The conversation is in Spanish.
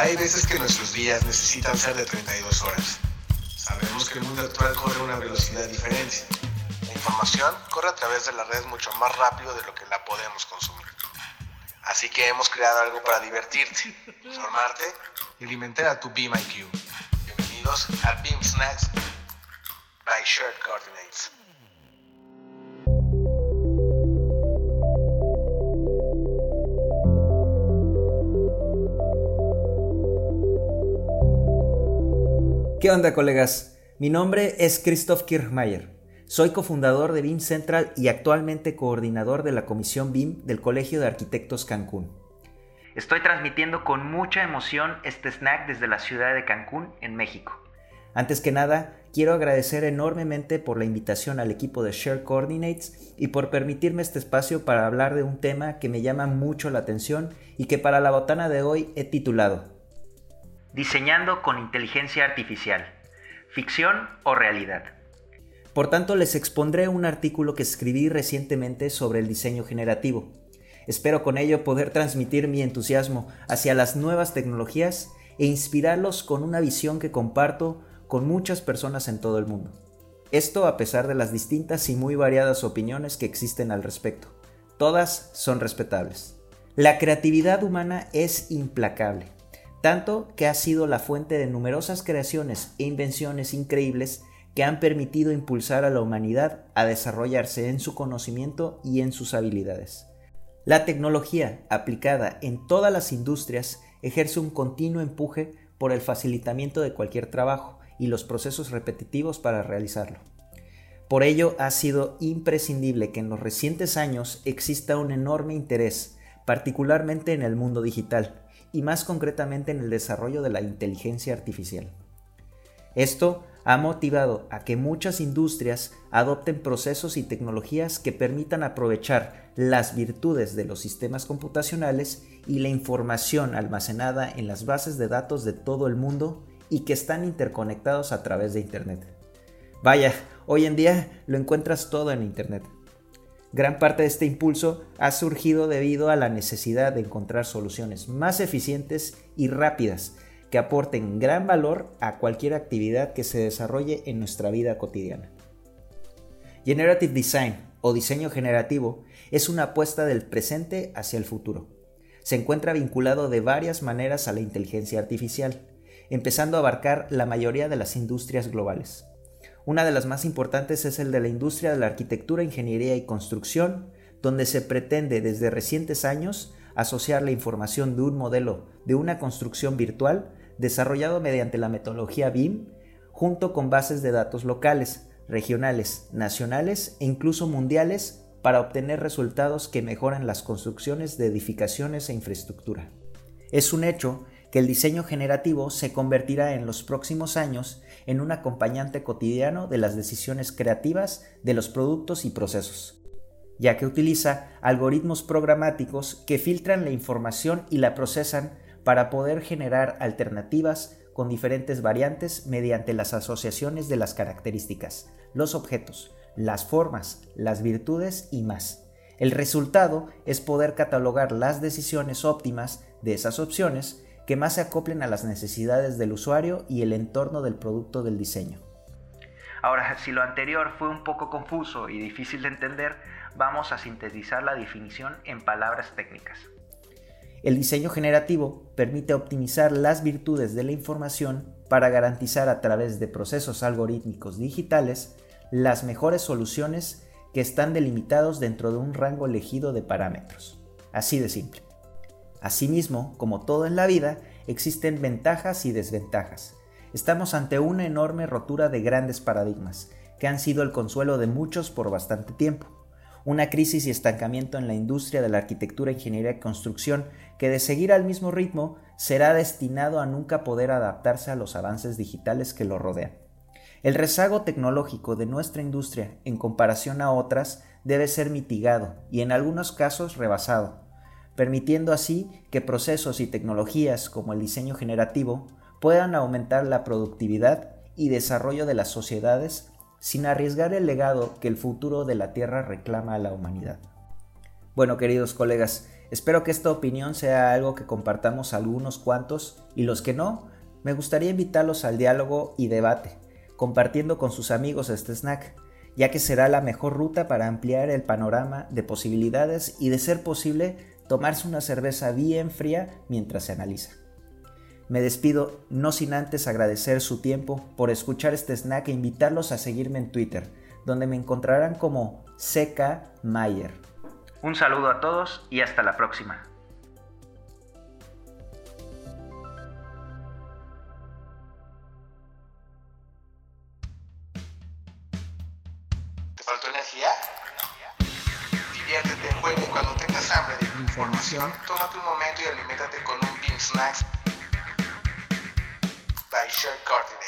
Hay veces que nuestros días necesitan ser de 32 horas. Sabemos que el mundo actual corre a una velocidad diferente. La información corre a través de la red mucho más rápido de lo que la podemos consumir. Así que hemos creado algo para divertirte, formarte y alimentar a tu Beam IQ. Bienvenidos a Beam Snacks by Shared Coordinates. ¿Qué onda colegas? Mi nombre es Christoph Kirchmeier. Soy cofundador de BIM Central y actualmente coordinador de la Comisión BIM del Colegio de Arquitectos Cancún. Estoy transmitiendo con mucha emoción este snack desde la ciudad de Cancún, en México. Antes que nada, quiero agradecer enormemente por la invitación al equipo de Share Coordinates y por permitirme este espacio para hablar de un tema que me llama mucho la atención y que para la botana de hoy he titulado Diseñando con inteligencia artificial. ¿Ficción o realidad? Por tanto, les expondré un artículo que escribí recientemente sobre el diseño generativo. Espero con ello poder transmitir mi entusiasmo hacia las nuevas tecnologías e inspirarlos con una visión que comparto con muchas personas en todo el mundo. Esto a pesar de las distintas y muy variadas opiniones que existen al respecto. Todas son respetables. La creatividad humana es implacable tanto que ha sido la fuente de numerosas creaciones e invenciones increíbles que han permitido impulsar a la humanidad a desarrollarse en su conocimiento y en sus habilidades. La tecnología aplicada en todas las industrias ejerce un continuo empuje por el facilitamiento de cualquier trabajo y los procesos repetitivos para realizarlo. Por ello ha sido imprescindible que en los recientes años exista un enorme interés, particularmente en el mundo digital, y más concretamente en el desarrollo de la inteligencia artificial. Esto ha motivado a que muchas industrias adopten procesos y tecnologías que permitan aprovechar las virtudes de los sistemas computacionales y la información almacenada en las bases de datos de todo el mundo y que están interconectados a través de Internet. Vaya, hoy en día lo encuentras todo en Internet. Gran parte de este impulso ha surgido debido a la necesidad de encontrar soluciones más eficientes y rápidas que aporten gran valor a cualquier actividad que se desarrolle en nuestra vida cotidiana. Generative Design o diseño generativo es una apuesta del presente hacia el futuro. Se encuentra vinculado de varias maneras a la inteligencia artificial, empezando a abarcar la mayoría de las industrias globales. Una de las más importantes es el de la industria de la arquitectura, ingeniería y construcción, donde se pretende desde recientes años asociar la información de un modelo de una construcción virtual desarrollado mediante la metodología BIM junto con bases de datos locales, regionales, nacionales e incluso mundiales para obtener resultados que mejoran las construcciones de edificaciones e infraestructura. Es un hecho que el diseño generativo se convertirá en los próximos años en un acompañante cotidiano de las decisiones creativas de los productos y procesos, ya que utiliza algoritmos programáticos que filtran la información y la procesan para poder generar alternativas con diferentes variantes mediante las asociaciones de las características, los objetos, las formas, las virtudes y más. El resultado es poder catalogar las decisiones óptimas de esas opciones que más se acoplen a las necesidades del usuario y el entorno del producto del diseño. Ahora, si lo anterior fue un poco confuso y difícil de entender, vamos a sintetizar la definición en palabras técnicas. El diseño generativo permite optimizar las virtudes de la información para garantizar a través de procesos algorítmicos digitales las mejores soluciones que están delimitados dentro de un rango elegido de parámetros. Así de simple. Asimismo, como todo en la vida, existen ventajas y desventajas. Estamos ante una enorme rotura de grandes paradigmas, que han sido el consuelo de muchos por bastante tiempo. Una crisis y estancamiento en la industria de la arquitectura, ingeniería y construcción que de seguir al mismo ritmo será destinado a nunca poder adaptarse a los avances digitales que lo rodean. El rezago tecnológico de nuestra industria en comparación a otras debe ser mitigado y en algunos casos rebasado permitiendo así que procesos y tecnologías como el diseño generativo puedan aumentar la productividad y desarrollo de las sociedades sin arriesgar el legado que el futuro de la Tierra reclama a la humanidad. Bueno, queridos colegas, Espero que esta opinión sea algo que compartamos algunos cuantos y los que no, me gustaría invitarlos al diálogo y debate, compartiendo con sus amigos este snack, ya que será la mejor ruta para ampliar el panorama de posibilidades y de ser posible tomarse una cerveza bien fría mientras se analiza. Me despido no sin antes agradecer su tiempo por escuchar este snack e invitarlos a seguirme en Twitter, donde me encontrarán como CK Mayer. Un saludo a todos y hasta la próxima. ¿Te faltó energía? Diviértete, juega y cuando tómate un momento y aliméntate con un Bean Snacks by Share Coordinates.